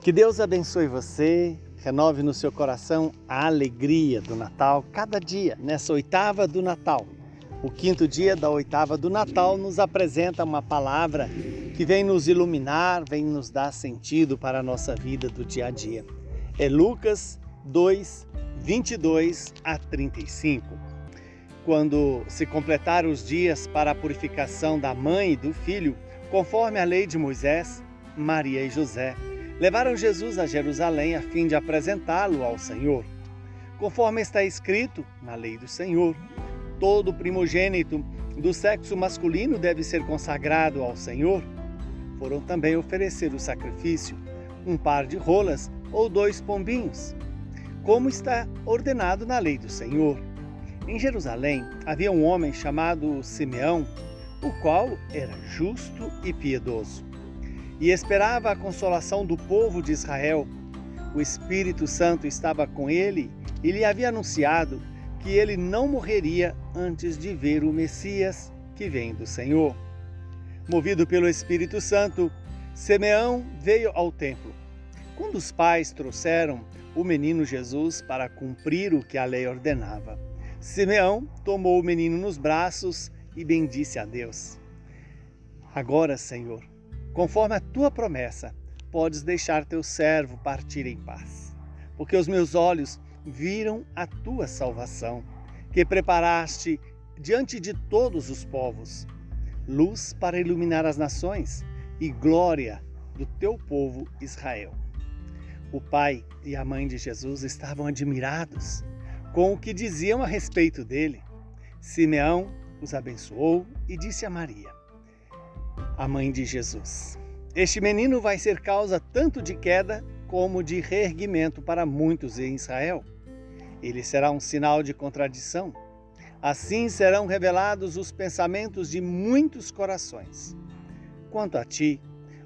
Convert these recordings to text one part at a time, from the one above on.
Que Deus abençoe você, renove no seu coração a alegria do Natal cada dia, nessa oitava do Natal. O quinto dia da oitava do Natal nos apresenta uma palavra que vem nos iluminar, vem nos dar sentido para a nossa vida do dia a dia. É Lucas 2, 22 a 35. Quando se completar os dias para a purificação da mãe e do filho, conforme a lei de Moisés, Maria e José levaram Jesus a Jerusalém a fim de apresentá-lo ao Senhor. Conforme está escrito na lei do Senhor, todo primogênito do sexo masculino deve ser consagrado ao Senhor. Foram também oferecer o sacrifício, um par de rolas ou dois pombinhos, como está ordenado na lei do Senhor. Em Jerusalém havia um homem chamado Simeão, o qual era justo e piedoso e esperava a consolação do povo de Israel. O Espírito Santo estava com ele e lhe havia anunciado que ele não morreria antes de ver o Messias que vem do Senhor. Movido pelo Espírito Santo, Simeão veio ao templo. Quando os pais trouxeram o menino Jesus para cumprir o que a lei ordenava, Simeão tomou o menino nos braços e bendisse a Deus. Agora, Senhor, Conforme a tua promessa, podes deixar teu servo partir em paz, porque os meus olhos viram a tua salvação, que preparaste diante de todos os povos, luz para iluminar as nações e glória do teu povo Israel. O pai e a mãe de Jesus estavam admirados com o que diziam a respeito dele. Simeão os abençoou e disse a Maria: a mãe de Jesus. Este menino vai ser causa tanto de queda como de reerguimento para muitos em Israel. Ele será um sinal de contradição. Assim serão revelados os pensamentos de muitos corações. Quanto a ti,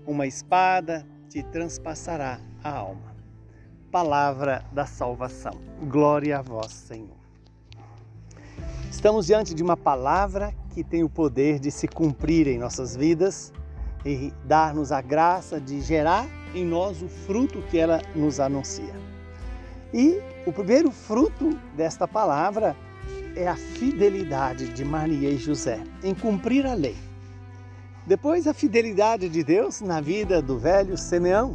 uma espada te transpassará a alma. Palavra da salvação. Glória a vós, Senhor. Estamos diante de uma palavra que tem o poder de se cumprir em nossas vidas e dar-nos a graça de gerar em nós o fruto que ela nos anuncia. E o primeiro fruto desta palavra é a fidelidade de Maria e José em cumprir a lei. Depois, a fidelidade de Deus na vida do velho Simeão,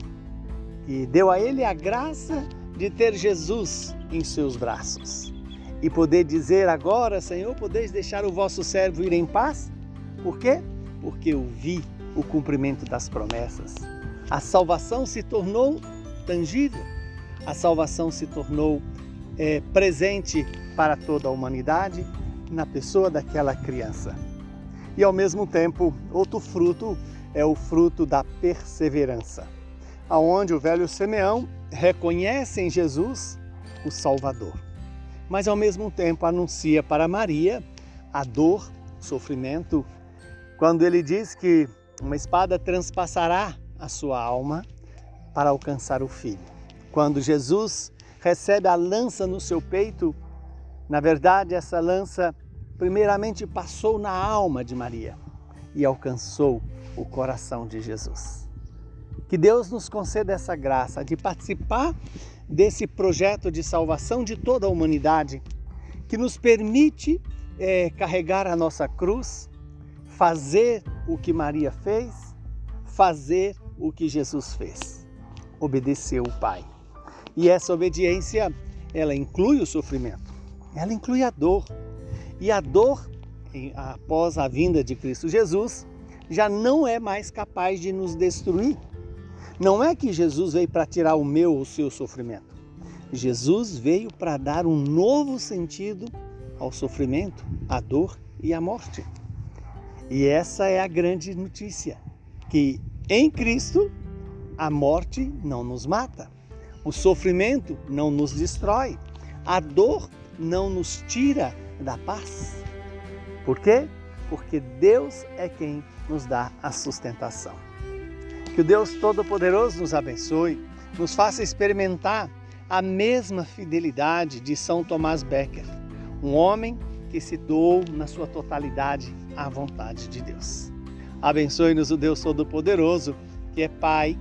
que deu a ele a graça de ter Jesus em seus braços e poder dizer agora, Senhor, podeis deixar o vosso servo ir em paz? Por quê? Porque eu vi o cumprimento das promessas. A salvação se tornou tangível, a salvação se tornou é, presente para toda a humanidade na pessoa daquela criança. E ao mesmo tempo, outro fruto é o fruto da perseverança, aonde o velho Simeão reconhece em Jesus o Salvador mas ao mesmo tempo anuncia para Maria a dor, o sofrimento, quando ele diz que uma espada transpassará a sua alma para alcançar o filho. Quando Jesus recebe a lança no seu peito, na verdade, essa lança primeiramente passou na alma de Maria e alcançou o coração de Jesus. Que Deus nos conceda essa graça de participar desse projeto de salvação de toda a humanidade, que nos permite é, carregar a nossa cruz, fazer o que Maria fez, fazer o que Jesus fez. Obedeceu o Pai. E essa obediência, ela inclui o sofrimento, ela inclui a dor. E a dor, após a vinda de Cristo Jesus, já não é mais capaz de nos destruir não é que Jesus veio para tirar o meu ou o seu sofrimento. Jesus veio para dar um novo sentido ao sofrimento, à dor e à morte. E essa é a grande notícia, que em Cristo a morte não nos mata, o sofrimento não nos destrói, a dor não nos tira da paz. Por quê? Porque Deus é quem nos dá a sustentação. Que o Deus Todo-Poderoso nos abençoe, nos faça experimentar a mesma fidelidade de São Tomás Becker, um homem que se doou na sua totalidade à vontade de Deus. Abençoe-nos o Deus Todo-Poderoso, que é Pai,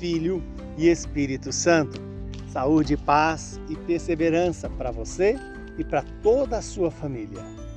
Filho e Espírito Santo. Saúde, paz e perseverança para você e para toda a sua família.